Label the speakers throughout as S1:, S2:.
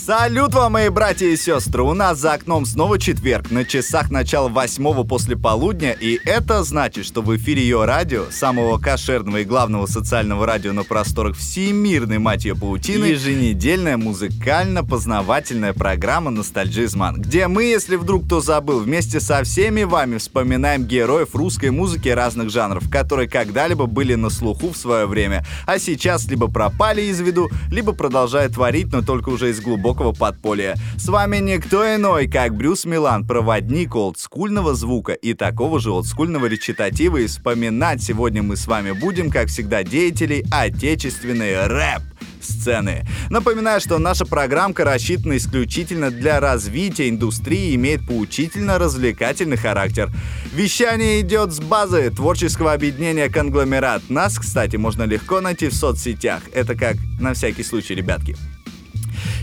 S1: Салют вам, мои братья и сестры! У нас за окном снова четверг, на часах начала восьмого после полудня, и это значит, что в эфире ее радио, самого кошерного и главного социального радио на просторах всемирной, мать ее, паутины, еженедельная музыкально-познавательная программа «Ностальджизман», где мы, если вдруг кто забыл, вместе со всеми вами вспоминаем героев русской музыки разных жанров, которые когда-либо были на слуху в свое время, а сейчас либо пропали из виду, либо продолжают творить, но только уже из глубокого глубокого подполья. С вами никто иной, как Брюс Милан, проводник олдскульного звука и такого же олдскульного речитатива. И вспоминать сегодня мы с вами будем, как всегда, деятелей отечественной рэп сцены. Напоминаю, что наша программка рассчитана исключительно для развития индустрии и имеет поучительно-развлекательный характер. Вещание идет с базы творческого объединения «Конгломерат». Нас, кстати, можно легко найти в соцсетях. Это как на всякий случай, ребятки.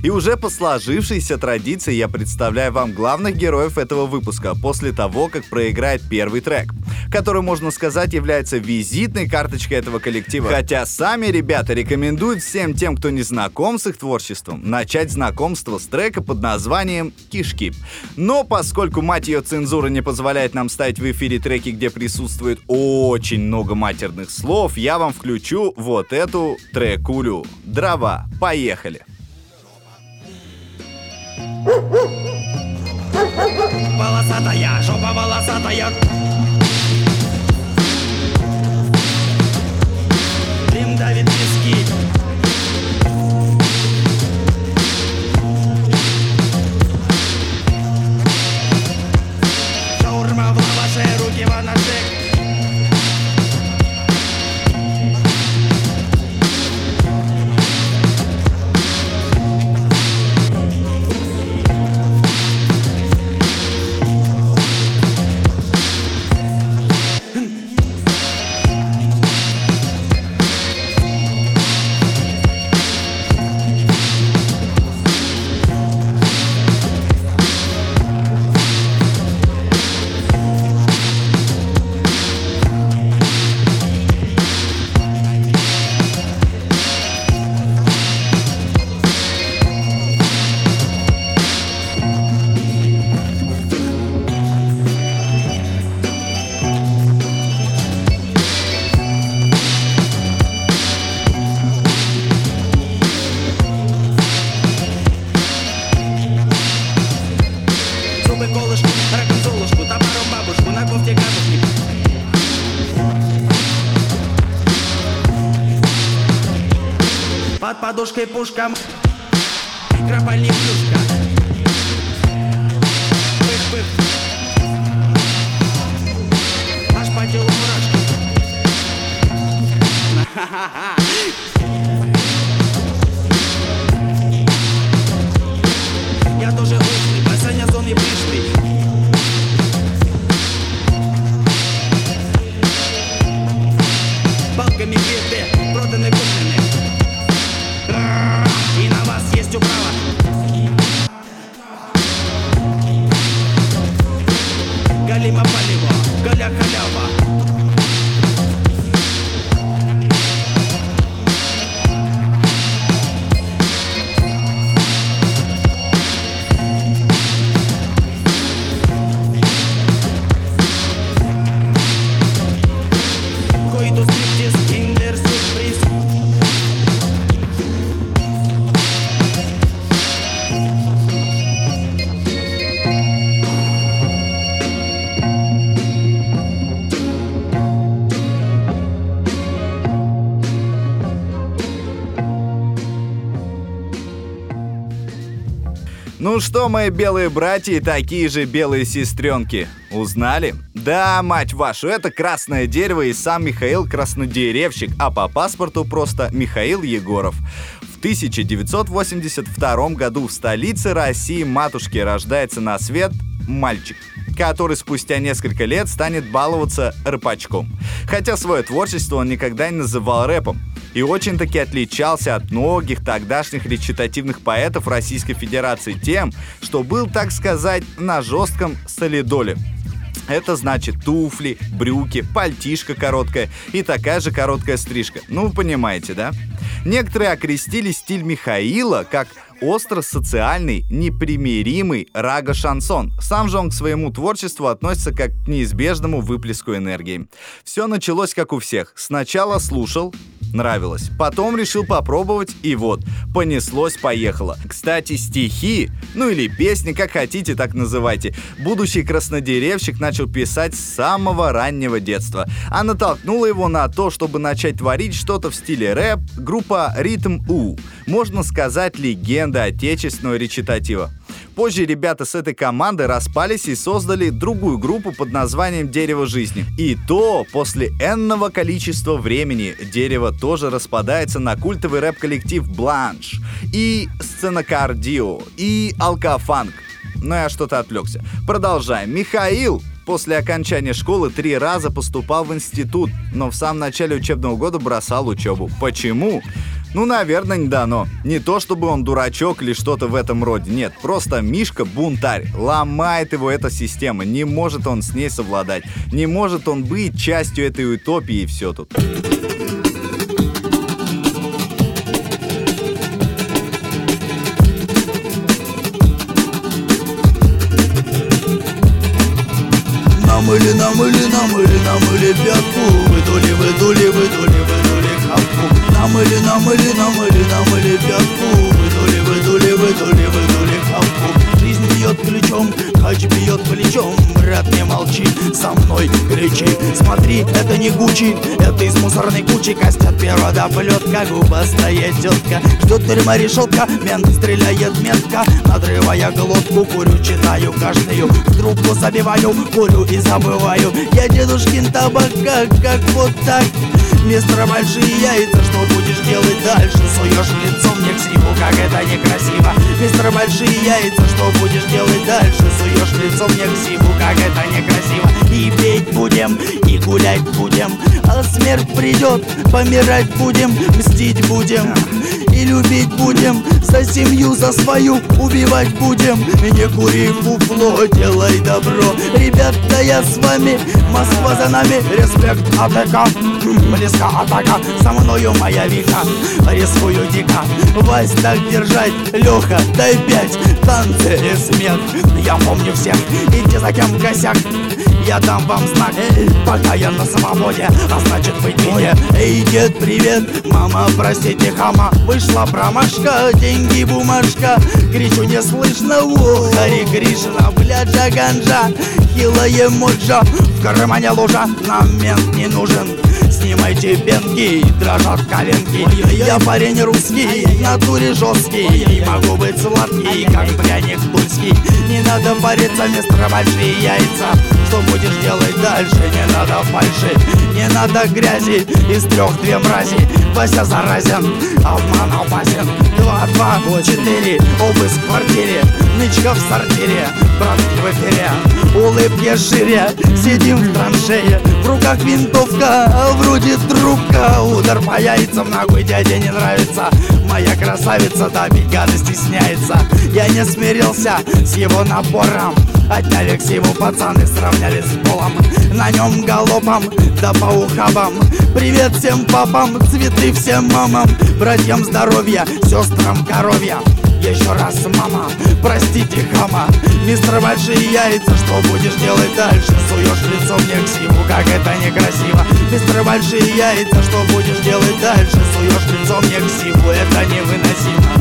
S1: И уже по сложившейся традиции я представляю вам главных героев этого выпуска после того, как проиграет первый трек, который, можно сказать, является визитной карточкой этого коллектива. Хотя сами ребята рекомендуют всем тем, кто не знаком с их творчеством, начать знакомство с трека под названием «Кишки». Но поскольку, мать ее, цензура не позволяет нам ставить в эфире треки, где присутствует очень много матерных слов, я вам включу вот эту трекулю. Дрова. Поехали!
S2: Волосатая, жопа волосатая. Дым давит виски que buscamos.
S1: Ну что, мои белые братья и такие же белые сестренки, узнали? Да, мать вашу, это красное дерево и сам Михаил Краснодеревщик, а по паспорту просто Михаил Егоров. В 1982 году в столице России матушки рождается на свет мальчик, который спустя несколько лет станет баловаться рэпачком. Хотя свое творчество он никогда не называл рэпом и очень-таки отличался от многих тогдашних речитативных поэтов Российской Федерации тем, что был, так сказать, на жестком солидоле. Это значит туфли, брюки, пальтишка короткая и такая же короткая стрижка. Ну, вы понимаете, да? Некоторые окрестили стиль Михаила как остро-социальный, непримиримый рага-шансон. Сам же он к своему творчеству относится как к неизбежному выплеску энергии. Все началось как у всех. Сначала слушал, нравилось. Потом решил попробовать, и вот, понеслось-поехало. Кстати, стихи, ну или песни, как хотите, так называйте, будущий краснодеревщик начал писать с самого раннего детства. А натолкнула его на то, чтобы начать творить что-то в стиле рэп, группа Ритм У. Можно сказать, легенда отечественного речитатива. Позже ребята с этой команды распались и создали другую группу под названием «Дерево жизни». И то после энного количества времени дерево тоже распадается на культовый рэп-коллектив «Бланш» и «Сценокардио» и «Алкофанк». Но я что-то отвлекся. Продолжаем. Михаил после окончания школы три раза поступал в институт, но в самом начале учебного года бросал учебу. Почему? Ну, наверное, не дано. Не то, чтобы он дурачок или что-то в этом роде. Нет, просто Мишка бунтарь. Ломает его эта система. Не может он с ней совладать. Не может он быть частью этой утопии и все тут.
S2: Бьет хач бьет плечом Брат, не молчи, со мной кричи. Смотри, это не Гуччи, это из мусорной кучи Костят перо до плетка, губастая тетка. Ждет тюрьма решетка, мент стреляет метко. Надрывая глотку, курю, читаю каждую Трубку забиваю, курю и забываю. Я дедушкин табак, как, как вот так. Мистер большие яйца, что будешь делать дальше? Суешь лицо мне к сиву, как это некрасиво. Мистер большие яйца, что будешь делать дальше? Суешь лицо мне к сиву, как это некрасиво. И петь будем, и гулять будем. А смерть придет, помирать будем, мстить будем. И любить будем За семью, за свою убивать будем. Не кури фуфло, делай добро. Ребята, я с вами, Москва за нами. Респект, атака, близко атака. Со мною моя вика, рискую дико. Вась, так держать, Леха, дай пять. Танцы и смех, я помню всех. Идти за кем косяк я дам вам знак. Пока я на свободе, а значит вы мне Эй, дед, привет, мама, простите, хама. Вышла промашка, деньги, бумажка. Кричу, не слышно, о, Хари Кришна, бляджа, ганджа Хилая моджа, в кармане лужа Нам мент не нужен Снимайте пенки, дрожат коленки. Я парень русский, натуре жесткий. И могу быть сладкий, как пряник тульский. Не надо париться, мистер большие яйца. Что будешь делать дальше, не надо фальши. Не надо грязи, из трех две мрази. Вася заразен, обман опасен. Два, два, четыре, обыск в квартире Нычка в сортире, братки в эфире. Улыбки шире, сидим в траншее. В руках винтовка, вроде трубка. Удар по яйцам, нахуй дяде не нравится. Моя красавица, да, гадость стесняется Я не смирился с его напором. Отняли ксиву пацаны, сравняли с полом. На нем галопом, да по ухабам. Привет всем папам, цветы всем мамам. Братьям здоровья, сестрам коровья еще раз, мама, простите, хама Мистер большие яйца, что будешь делать дальше? Суешь лицо мне к сиву, как это некрасиво Мистер большие яйца, что будешь делать дальше? Суешь лицо мне к сиву, это невыносимо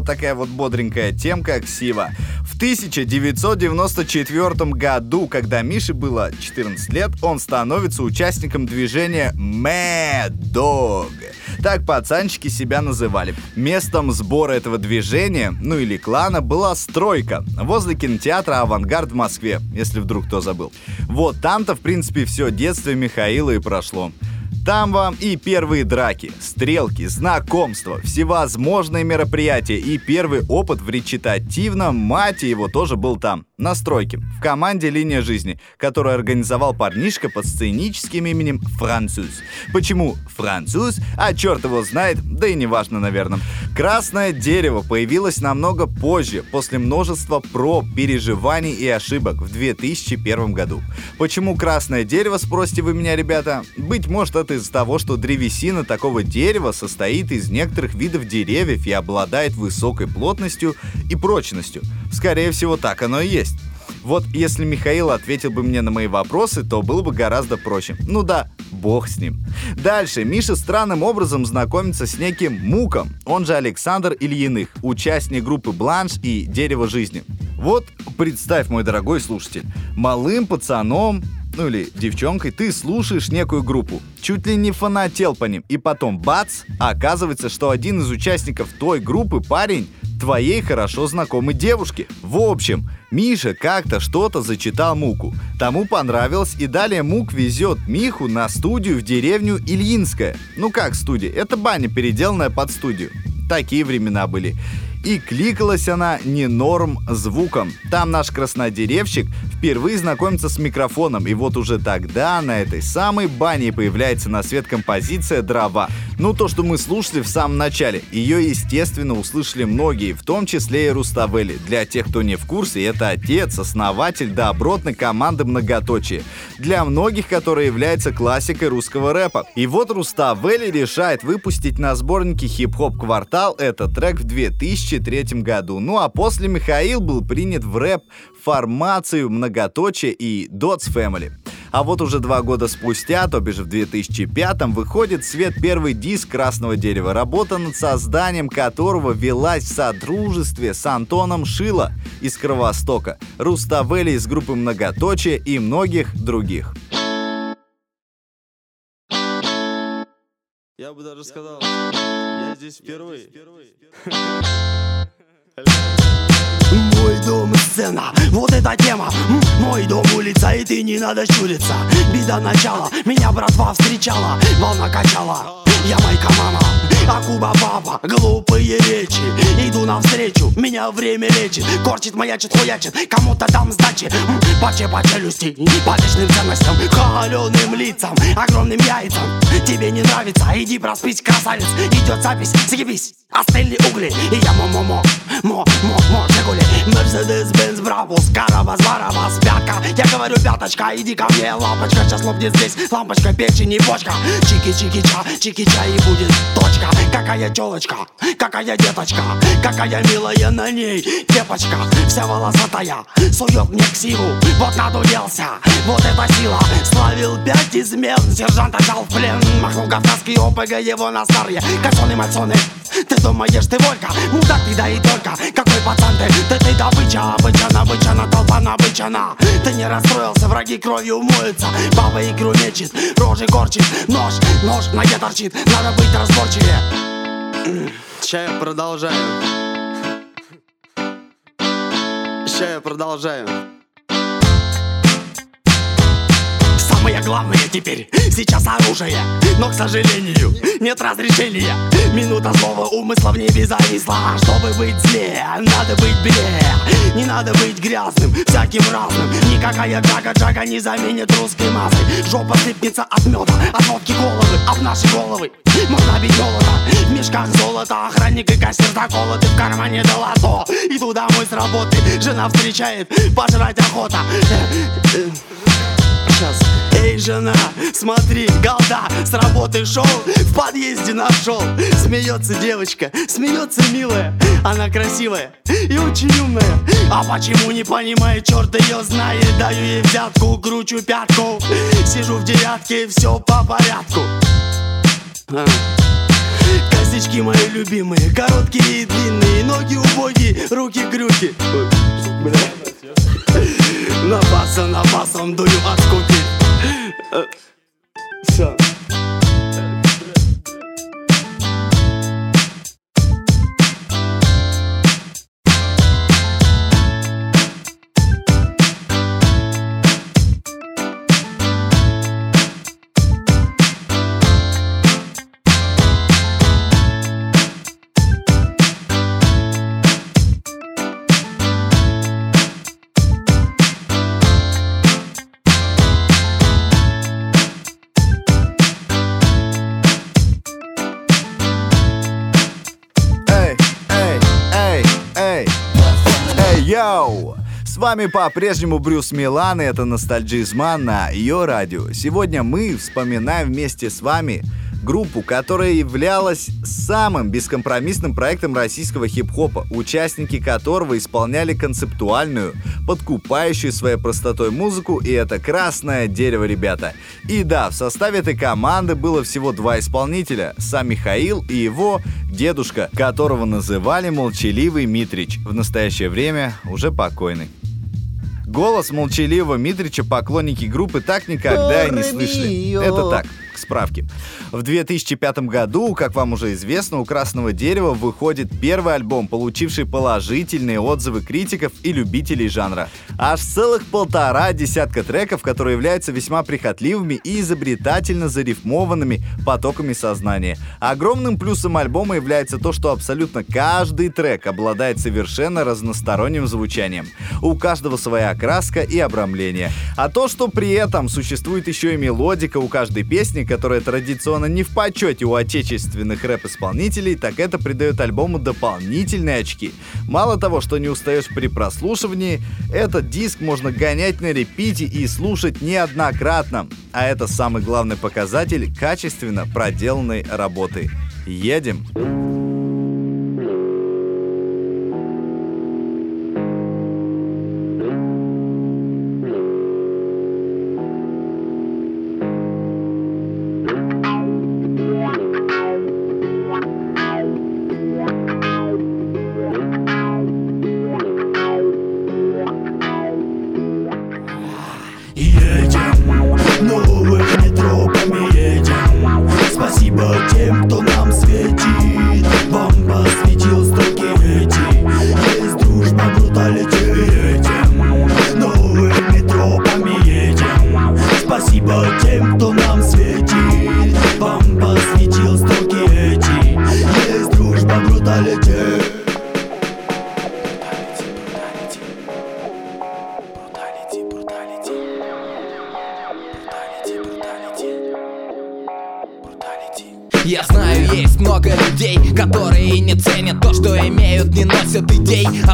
S1: вот такая вот бодренькая темка, ксива. В 1994 году, когда Мише было 14 лет, он становится участником движения Mad Dog. Так пацанчики себя называли. Местом сбора этого движения, ну или клана, была стройка возле кинотеатра «Авангард» в Москве, если вдруг кто забыл. Вот там-то, в принципе, все детство Михаила и прошло. Там вам и первые драки, стрелки, знакомства, всевозможные мероприятия и первый опыт в речитативном мате его тоже был там, на стройке, в команде «Линия жизни», которую организовал парнишка под сценическим именем Француз. Почему француз? А черт его знает, да и неважно, наверное. Красное дерево появилось намного позже, после множества про переживаний и ошибок в 2001 году. Почему красное дерево, спросите вы меня, ребята? Быть может, это из-за того, что древесина такого дерева состоит из некоторых видов деревьев и обладает высокой плотностью и прочностью. Скорее всего, так оно и есть. Вот если Михаил ответил бы мне на мои вопросы, то было бы гораздо проще. Ну да, бог с ним. Дальше Миша странным образом знакомится с неким Муком, он же Александр Ильиных, участник группы Бланш и Дерево жизни. Вот представь, мой дорогой слушатель, малым пацаном ну или девчонкой, ты слушаешь некую группу, чуть ли не фанател по ним, и потом бац, оказывается, что один из участников той группы парень твоей хорошо знакомой девушки. В общем, Миша как-то что-то зачитал Муку. Тому понравилось, и далее Мук везет Миху на студию в деревню Ильинская. Ну как студия? Это баня, переделанная под студию. Такие времена были. И кликалась она не норм звуком. Там наш краснодеревщик впервые знакомится с микрофоном, и вот уже тогда на этой самой бане появляется на свет композиция «Дрова». Ну, то, что мы слушали в самом начале. Ее, естественно, услышали многие, в том числе и Руставели. Для тех, кто не в курсе, это отец, основатель добротной команды «Многоточие». Для многих, которая является классикой русского рэпа. И вот Руставели решает выпустить на сборнике «Хип-хоп Квартал» этот трек в 2003 году. Ну а после Михаил был принят в рэп формацию «Многоточие» и «Dots Family». А вот уже два года спустя, то бишь в 2005-м, выходит в свет первый диск «Красного дерева», работа над созданием которого велась в содружестве с Антоном Шило из Кровостока, Руставели из группы «Многоточие» и многих других.
S3: Я бы даже сказал, здесь впервые.
S2: Мой дом сцена, вот эта тема. Мой дом улица, и ты не надо щуриться. Беда начала, меня братва встречала Волна качала, я майка мама Акуба папа, глупые речи. Иду навстречу, меня время лечит. Корчит, маячит, хуячит, кому-то дам сдачи. Паче по челюсти, по личным ценностям. Холеным лицам, огромным яйцам. Тебе не нравится, иди проспись, красавец. Идет запись, съебись, остыли угли И я мо-мо-мо, мо-мо-мо, Жигули Мерседес, Бенз, Брабус, Карабас, Барабас, Пятка Я говорю, пяточка, иди ко мне, лампочка Сейчас лопнет здесь, лампочка, печень и почка Чики-чики-ча, чики-ча и будет точка Какая телочка, какая деточка Какая милая на ней кепочка Вся волосатая, сует мне ксиву Вот надуелся, вот эта сила Славил пять измен, сержанта взял в плен Махнул кавказский ОПГ его на старье Кальсоны, мальсоны, ты думаешь, ты волька? Мудак ты, да и только Какой пацан ты? Ты, ты добыча, обычана, обычана, толпа набычана Ты не расстроился, враги кровью умоются Баба игру мечет, рожи корчит Нож, нож ноге торчит Надо быть разборчивее
S3: Ща я продолжаю. Ща я продолжаю.
S2: Главное теперь. Сейчас оружие Но, к сожалению, нет разрешения. Минута злого умысла в небе зависла Чтобы быть злее, надо быть белее Не надо быть грязным, всяким разным. Никакая джага-джага не заменит русской массы Жопа сыпнется от меда, от водки головы в наши головы. Можно бить голода В мешках золото, охранник и кассир заколоты В кармане долото, иду домой с работы Жена встречает, пожрать охота Сейчас. Эй, жена, смотри, голда С работы шел, в подъезде нашел. Смеется девочка, смеется милая Она красивая и очень умная. А почему не понимает, черт ее знает? Даю ей взятку, кручу пятку Сижу в девятке, все по порядку. А.
S4: Косички мои любимые, короткие и длинные Ноги убогие, руки грюки На басом, на басом дую от скуки Все.
S1: Йоу! С вами по-прежнему Брюс Милан, и это Ностальджизман на ее радио. Сегодня мы вспоминаем вместе с вами группу, которая являлась самым бескомпромиссным проектом российского хип-хопа, участники которого исполняли концептуальную, подкупающую своей простотой музыку, и это «Красное дерево», ребята. И да, в составе этой команды было всего два исполнителя, сам Михаил и его дедушка, которого называли Молчаливый Митрич, в настоящее время уже покойный. Голос молчаливого Митрича поклонники группы так никогда и не слышали. Это так, к справке. В 2005 году, как вам уже известно, у «Красного дерева» выходит первый альбом, получивший положительные отзывы критиков и любителей жанра. Аж целых полтора десятка треков, которые являются весьма прихотливыми и изобретательно зарифмованными потоками сознания. Огромным плюсом альбома является то, что абсолютно каждый трек обладает совершенно разносторонним звучанием. У каждого своя окраска и обрамление. А то, что при этом существует еще и мелодика у каждой песни, которая традиционно не в почете у отечественных рэп-исполнителей, так это придает альбому дополнительные очки. Мало того, что не устаешь при прослушивании, этот диск можно гонять на репите и слушать неоднократно. А это самый главный показатель качественно проделанной работы. Едем!
S2: Едем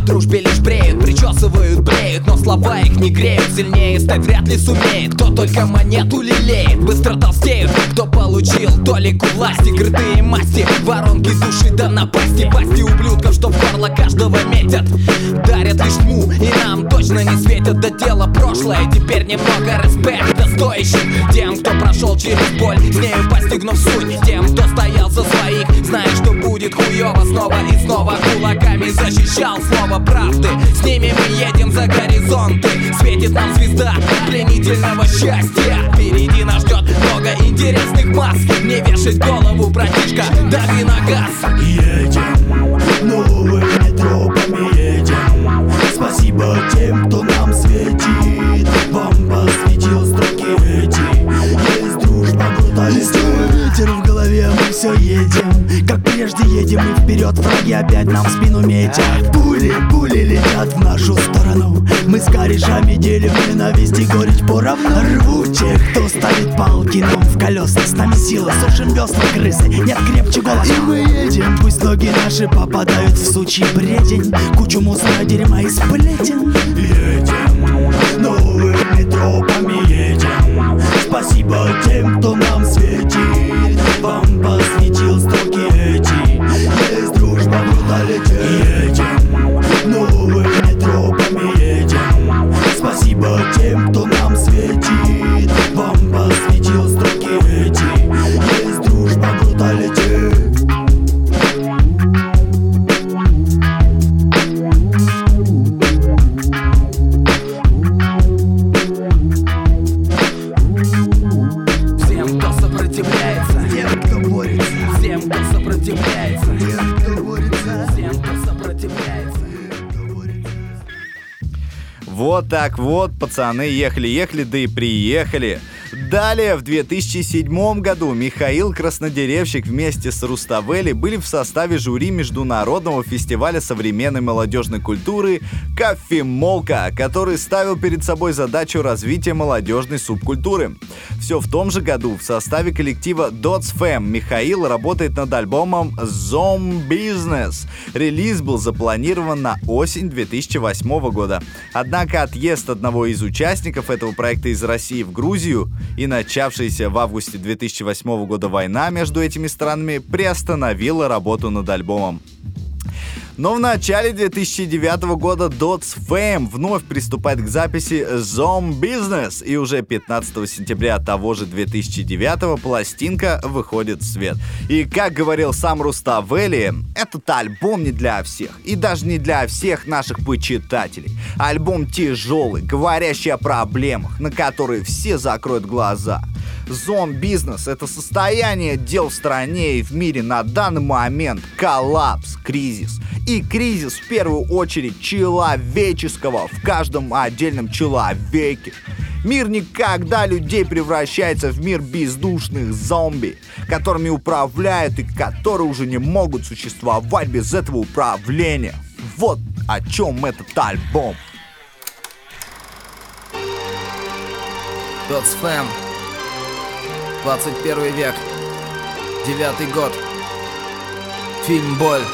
S5: дружбе лишь бреют, причесывают, бреют Но слова их не греют, сильнее стать вряд ли сумеет. Кто только монету лелеет, быстро толстеют Кто получил толику власти, крутые масти Воронки души да напасти, пасти ублюдков, что в горло каждого метят. Дарят лишь тьму, и нам точно не светят. До дела прошлое Теперь немного респекта стоящим Тем, кто прошел через боль, с нею постигнув суть. Тем, кто стоял за своих, зная, что будет хуёво. Снова и снова кулаками защищал слово правды. С ними мы едем за горизонты. Светит нам звезда пленительного счастья. Впереди нас ждет много интересных масс Не вешать голову, братишка, дави на газ.
S2: Едем новыми тропами едем. Спасибо тем, кто нам светит. Вам посвятил строки эти. Есть дружба, бруталити ветер в голове, мы все едем. Как прежде едем и вперед Враги опять нам в спину метят. Пули, пули летят в нашу с корешами делим ненависть и горечь поровну Рву тех, кто ставит палки нам в колеса С нами сила, сушим весла крысы Нет крепче голоса. И мы едем, пусть ноги наши попадают в сучий бредень. Кучу мусора, дерьма и сплетен. Едем,
S1: Так вот, пацаны, ехали-ехали, да и приехали. Далее, в 2007 году Михаил Краснодеревщик вместе с Руставели были в составе жюри Международного фестиваля современной молодежной культуры «Кофемолка», который ставил перед собой задачу развития молодежной субкультуры. Все в том же году в составе коллектива Dots Fam Михаил работает над альбомом Zom Business. Релиз был запланирован на осень 2008 года. Однако отъезд одного из участников этого проекта из России в Грузию и начавшаяся в августе 2008 года война между этими странами приостановила работу над альбомом. Но в начале 2009 года Dots Fame вновь приступает к записи Zom Business, и уже 15 сентября того же 2009 пластинка выходит в свет. И как говорил сам Руставели, этот альбом не для всех, и даже не для всех наших почитателей. Альбом тяжелый, говорящий о проблемах, на которые все закроют глаза. Зон-бизнес — это состояние дел в стране и в мире на данный момент, коллапс, кризис. И кризис в первую очередь человеческого в каждом отдельном человеке. Мир никогда людей превращается в мир бездушных зомби, которыми управляют и которые уже не могут существовать без этого управления. Вот о чем этот альбом.
S5: Dots Fam 21 век. Девятый год. Фильм «Боль»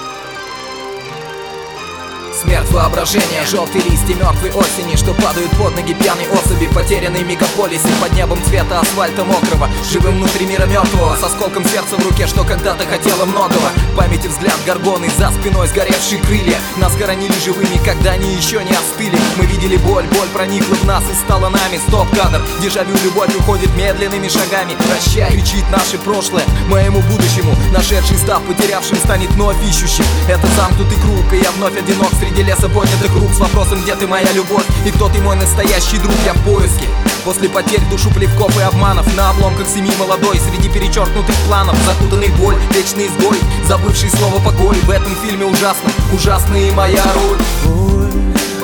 S5: Смерть воображения, желтые листья мертвой осени Что падают под ноги пьяной особи. Потерянной мегаполисе под небом цвета асфальта мокрого. Живым внутри мира мертвого С осколком сердца в руке, что когда-то хотела многого. Памяти взгляд горгоны, за спиной сгоревшие крылья. Нас хоронили живыми, когда они еще не остыли Мы видели боль, боль проникла в нас и стала нами. Стоп-кадр, дежавю, любовь уходит медленными шагами. Прощай, кричит наше прошлое моему будущему. Нашедший став потерявшим станет вновь ищущим. Это замкнутый круг, и я вновь одинок среди леса поднятых рук С вопросом, где ты моя любовь? И кто ты мой настоящий друг? Я в поиске. После потерь душу плевков и обманов. На обломках семьи молодой Среди перечеркнутых планов. Закутанный в боль, вечный изгой Забывший слово покой В этом фильме ужасно Ужасна и моя роль.
S6: Боль,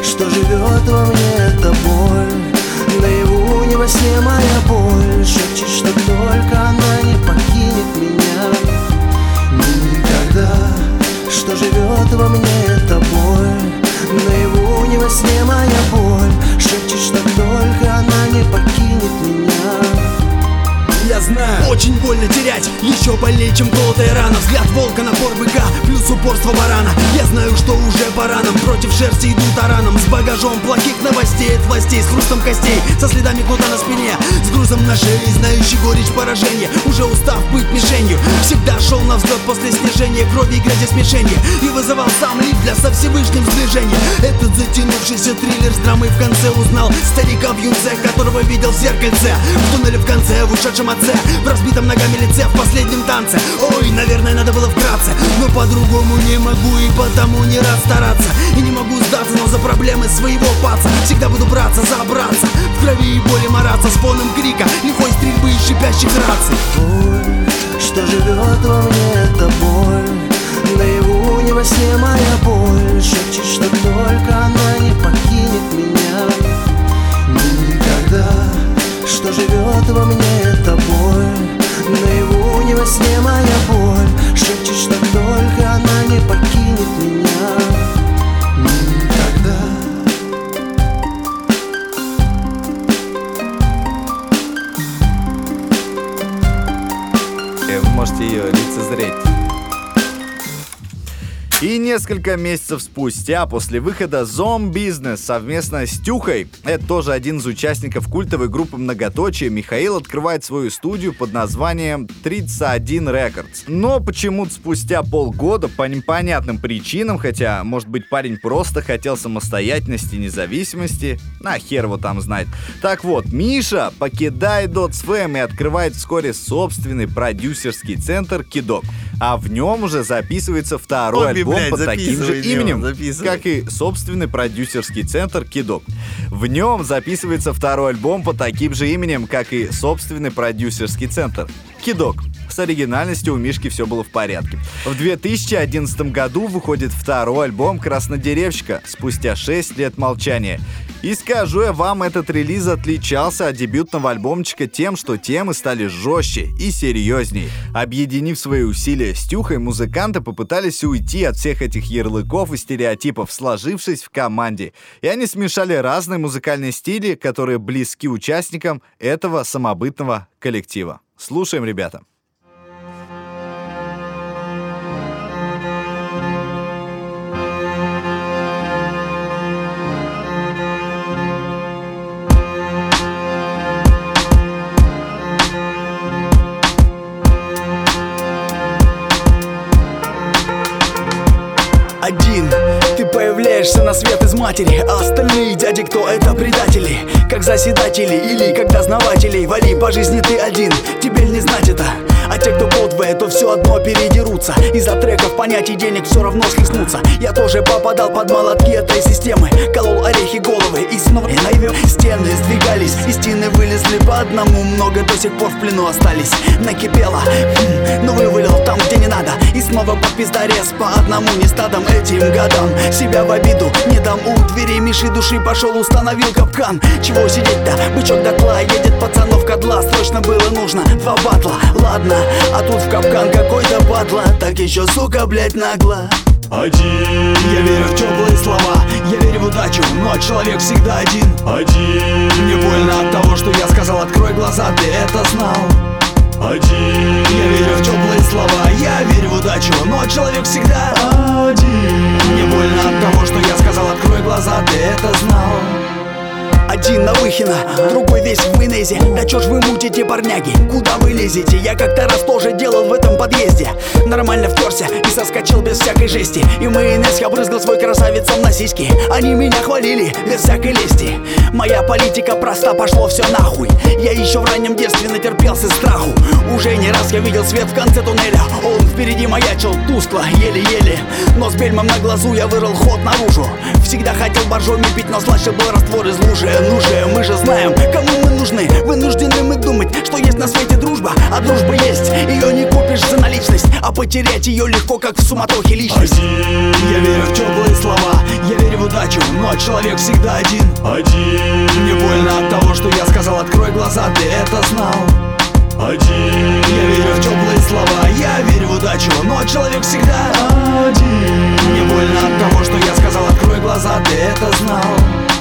S6: что живет во мне эта боль. Наяву не во сне моя боль. Шепчет, что только она не покинет меня. Никогда, что живет во мне Наяву не во сне моя боль. Шепчет, что только она не покинет меня
S2: Я знаю, очень больно терять Еще больнее, чем колотая рана. Взгляд волка, напор быка, плюс упорство барана. Я знаю, что уже пора нам. Против шерсти иду тараном. С багажом плохих новостей от властей С хрустом костей, со следами кнута на спине. С грузом на шее, знающий горечь поражения. Уже устав быть мишенью. Всегда шел на взлет после снижения Крови и грязи смешения. И вызывал сам лик для со Всевышним сближения. Этот затянувшийся триллер с драмой в конце узнал. Старика в юнце, которого видел в зеркальце. В туннеле в конце, в ушедшем отце В разбитом ногами лице, в последнем танце. Ой, наверное, надо было вкратце. Но по-другому не могу и потому не рад стараться. И не могу сдаться, но за проблемы своего паца. Всегда буду браться, забраться В крови и боли мараться с фоном крика. Лихой стрельбы и шипящих раций.
S6: Боль, что живет во мне эта боль. Наяву не во сне моя боль. Шепчет, что только она не покинет меня что живет во мне боль. Наяву не во сне моя боль. Шепчет, что только она не покинет меня. Никогда.
S1: Э, Вы можете ее лицезреть. И несколько месяцев спустя, после выхода Business совместно с Тюхой, это тоже один из участников культовой группы Многоточие, Михаил открывает свою студию под названием 31 Records. Но почему-то спустя полгода, по непонятным причинам, хотя, может быть, парень просто хотел самостоятельности независимости, на хер его там знает. Так вот, Миша покидает Dots и открывает вскоре собственный продюсерский центр Кидок. А в нем уже записывается второй Обе, альбом блядь, под таким же именем.
S6: Э,
S1: как и собственный продюсерский центр Кидок. В нем записывается второй альбом под таким же именем, как и собственный продюсерский центр Кидок. с оригинальностью у Мишки все было в порядке. В 2011 году выходит второй альбом «Краснодеревщика» спустя 6 лет молчания. И скажу я вам, этот релиз отличался от дебютного альбомчика тем, что темы стали жестче и серьезней. Объединив свои усилия с Тюхой, музыканты попытались уйти от всех этих ярлыков и стереотипов, сложившись в команде. И они смешали разные музыкальные стили, которые близки участникам этого самобытного коллектива. Слушаем, ребята.
S2: Появляешься на свет из матери. А остальные дяди кто это предатели? Как заседатели или как дознаватели? Вали по жизни ты один, тебе не знать это. А те, кто подвое, то все одно передерутся. Из-за треков, понятий, денег все равно схлестнутся Я тоже попадал под молотки этой системы. Колол орехи головы и снова и наиве Стены сдвигались, и стены вылезли по одному Много до сих пор в плену остались. Накипело, хм, но вывалил там, где не надо. И снова под пиздарез по одному не стадам этим годам. Себя в обиду не дам у двери Миши души пошел, установил капкан. Чего сидеть-то, бычок дотла Едет пацанов кадла, срочно было нужно Два батла, ладно, а тут в капкан какой-то падла Так еще, сука, блять, нагло.
S6: Один,
S2: Я верю в теплые слова, я верю в удачу Но человек всегда один.
S6: Один,
S2: Мне больно от того, что я сказал Открой глаза, ты это знал
S6: один,
S2: Я верю в теплые слова, я верю в удачу Но человек всегда
S6: один,
S2: Мне больно от того, что я сказал Открой глаза, ты это знал один на Выхина, другой весь в майонезе Да чё ж вы мутите, парняги, куда вы лезете? Я как-то раз тоже делал в этом подъезде. Нормально втерся и соскочил без всякой жести. И майонез я брызгал свой красавицам на сиськи. Они меня хвалили без всякой лести. Моя политика проста, пошло все нахуй. Я еще в раннем детстве натерпелся страху. Уже не раз я видел свет в конце туннеля. Он впереди маячил тускло, еле-еле. Но с бельмом на глазу я вырыл ход наружу. Всегда хотел боржоми пить, но слаще был раствор из лужи Ну же, мы же знаем, кому мы нужны. Вынуждены мы думать, что есть на свете дружба А дружба есть, ее не купишь за наличность А потерять ее легко, как в суматохе личность.
S6: Один,
S2: Я верю в теплые слова, я верю в удачу Но человек всегда один.
S6: Один,
S2: Мне больно от того, что я сказал Открой глаза, ты это знал.
S6: Один,
S2: Я верю в теплые слова, я верю в удачу Но человек всегда
S6: один,
S2: Мне больно от того, что я сказал Открой глаза, ты это знал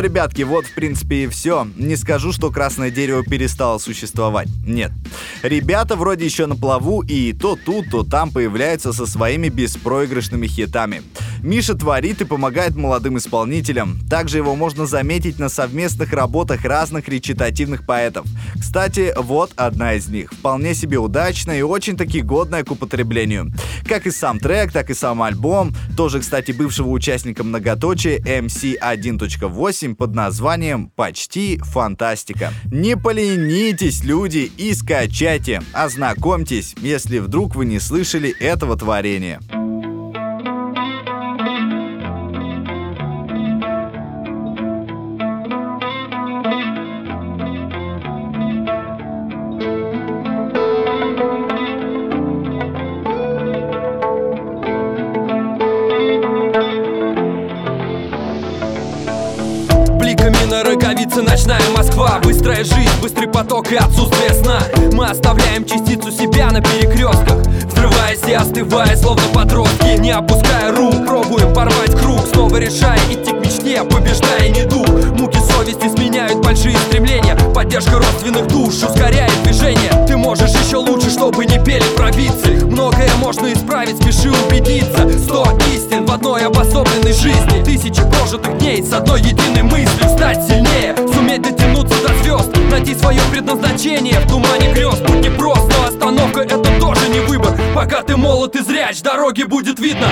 S1: ребятки, вот в принципе и все. Не скажу, что красное дерево перестало существовать. Нет. Ребята вроде еще на плаву и то тут, то там появляются со своими беспроигрышными хитами. Миша творит и помогает молодым исполнителям. Также его можно заметить на совместных работах разных речитативных поэтов. Кстати, вот одна из них. Вполне себе удачная и очень-таки годная к употреблению. Как и сам трек, так и сам альбом. Тоже, кстати, бывшего участника многоточия MC 1.8 под названием «Почти фантастика». Не поленитесь, люди, и скачайте встречайте, ознакомьтесь, если вдруг вы не слышали этого творения.
S7: ночная Москва быстрая жизнь, быстрый поток и отсутствие сна. Мы оставляем частицу себя на перекрестках Взрываясь и остывая, словно подростки Не опуская рук, пробуем порвать круг Снова решая идти к мечте, побеждая недуг Муки совести сменяют большие стремления. Поддержка родственных душ ускоряет движение. Ты можешь еще лучше, чтобы не пели провидцы. Многое можно исправить, спеши убедиться. Сто истин в одной обособленной жизни. Тысячи прожитых дней с одной единой мыслью Стать сильнее, суметь Найти свое предназначение. В тумане грез Будь непрост, но остановка это тоже не выбор. Пока ты молод и зряч, дороги будет видно.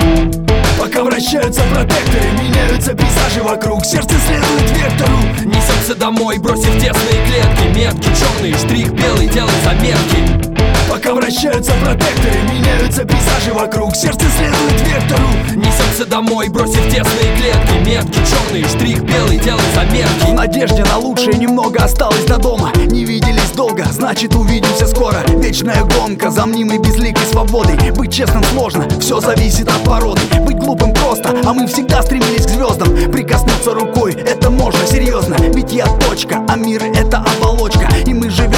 S2: Пока вращаются протекторы, меняются пейзажи вокруг. Сердце следует вектору.
S7: Несемся домой, бросив тесные клетки. Метки черный, штрих белый, делай заметки
S2: Пока вращаются протекторы, меняются пейзажи вокруг. Сердце следует вектору.
S7: Несемся домой, бросив тесные клетки. Метки черный, штрих белый, делай заметки.
S2: В надежде на лучшее немного осталось до дома. Не виделись долго, значит увидимся скоро. Вечная гонка за мнимой безликой свободой. Быть честным сложно, все зависит от породы. Быть глупым просто, а мы всегда стремились к звездам Прикоснуться рукой, это можно, серьезно Ведь я точка, а мир это оболочка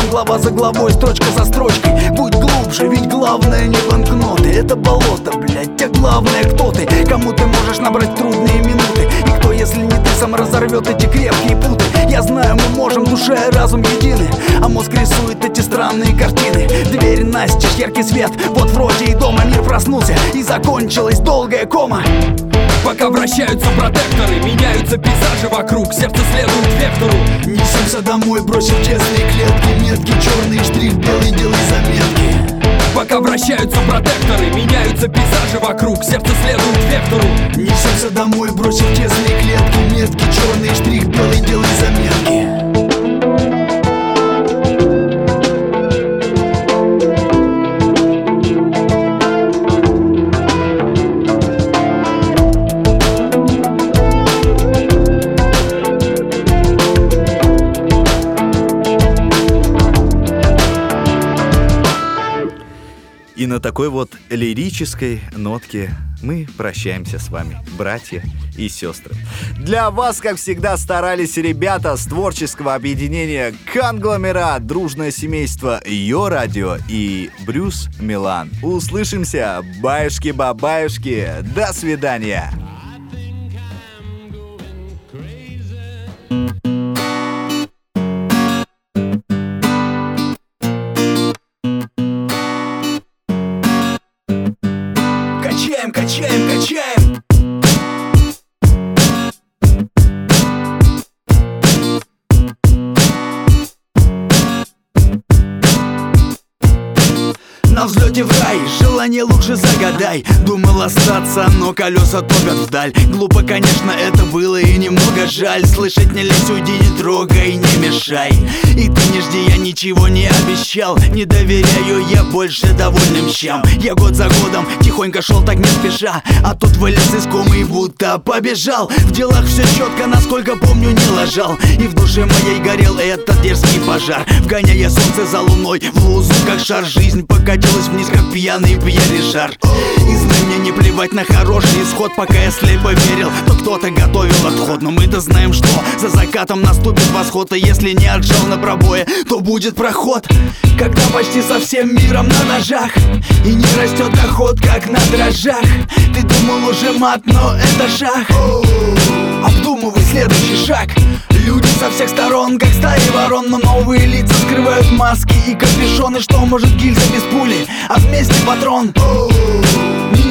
S2: глава за главой, строчка за строчкой. Будь глубже, ведь главное не банкноты. Это болото, блядь, а главное кто ты? Кому ты можешь набрать трудные минуты? И кто, если не ты, сам разорвет эти крепкие путы? Я знаю, мы можем, душа и разум едины. А мозг рисует эти странные картины. Дверь настежь, яркий свет, вот вроде и дома Мир проснулся. И закончилась долгая кома
S7: Пока вращаются протекторы, меняются пейзажи вокруг. Сердце следует вектору.
S2: Несемся домой, бросив честные клетки. Метки, черный штрих, белый, делай заметки.
S7: Пока вращаются протекторы, меняются пейзажи вокруг. Сердце следует вектору.
S2: Несемся домой, бросив честные клетки. Метки, черный штрих, белый, делай заметки
S1: на такой вот лирической нотке мы прощаемся с вами, братья и сестры. Для вас, как всегда, старались ребята с творческого объединения Конгломерат, дружное семейство Йо Радио и Брюс Милан. Услышимся, баюшки-бабаюшки, до свидания!
S2: Загадай Думал остаться, но колеса топят вдаль. Глупо, конечно, это было и немного жаль. Слышать не лезь, уйди, не трогай, не мешай. И ты не жди, я ничего не обещал. Не доверяю я больше довольным щам. Я год за годом тихонько шел так не спеша. А тут вылез из комы и будто побежал. В делах все четко, насколько помню, не лажал. И в душе моей горел этот дерзкий пожар. Вгоняя солнце за луной в лузу, как шар. Жизнь покатилась вниз, как пьяный пьяный шар. И знай мне не плевать на хороший исход Пока я слепо верил, то кто-то готовил отход. Но мы-то знаем, что за закатом наступит восход. И если не отжал на пробое, то будет проход. Когда почти со всем миром на ножах И не растет доход, как на дрожжах. Ты думал уже мат, но это шаг Обдумывай следующий шаг. Люди со всех сторон, как стаи ворон Но новые лица скрывают маски и капюшоны Что может гильза без пули, а вместе патрон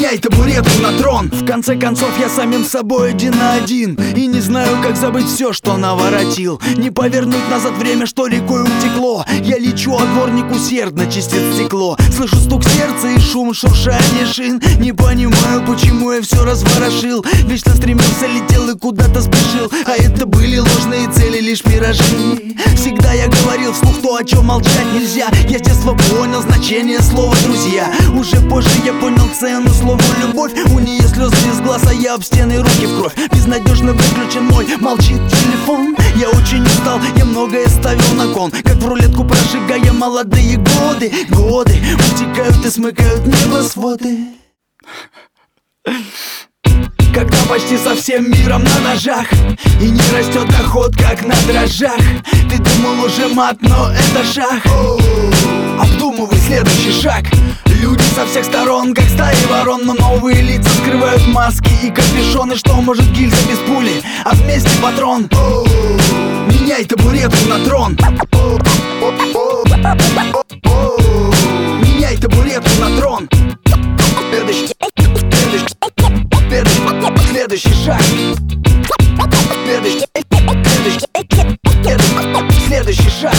S2: Меняй табуретку на трон. В конце концов я самим собой один на один. И не знаю, как забыть все, что наворотил. Не повернуть назад время, что рекой утекло. Я лечу, а дворник усердно чистит стекло. Слышу стук сердца и шум шуршания шин. Не понимаю, почему я все разворошил. Вечно стремился, летел и куда-то спешил. А это были ложные цели, лишь миражи. Всегда я говорил вслух то, о чем молчать нельзя. Я с детства понял значение слова «друзья» Уже позже я понял цену слову «любовь» У нее слезы из глаз, а я об стены руки в кровь. Безнадежно выключен мой, молчит телефон. Я очень устал, я многое ставил на кон. Как в рулетку прожигая молодые годы Годы. Утекают и смыкают небосводы Когда почти со всем миром на ножах. И не растет доход, как на дрожжах. Ты думал уже мат, но это шаг. Обдумывай следующий шаг. Люди со всех сторон, как стаи ворон Но новые лица скрывают маски и капюшоны Что может гильза без пули, а вместе патрон. Меняй табуретку на трон. Меняй табуретку на трон. Следующий следующий шаг. Следующий, следующий, следующий шаг.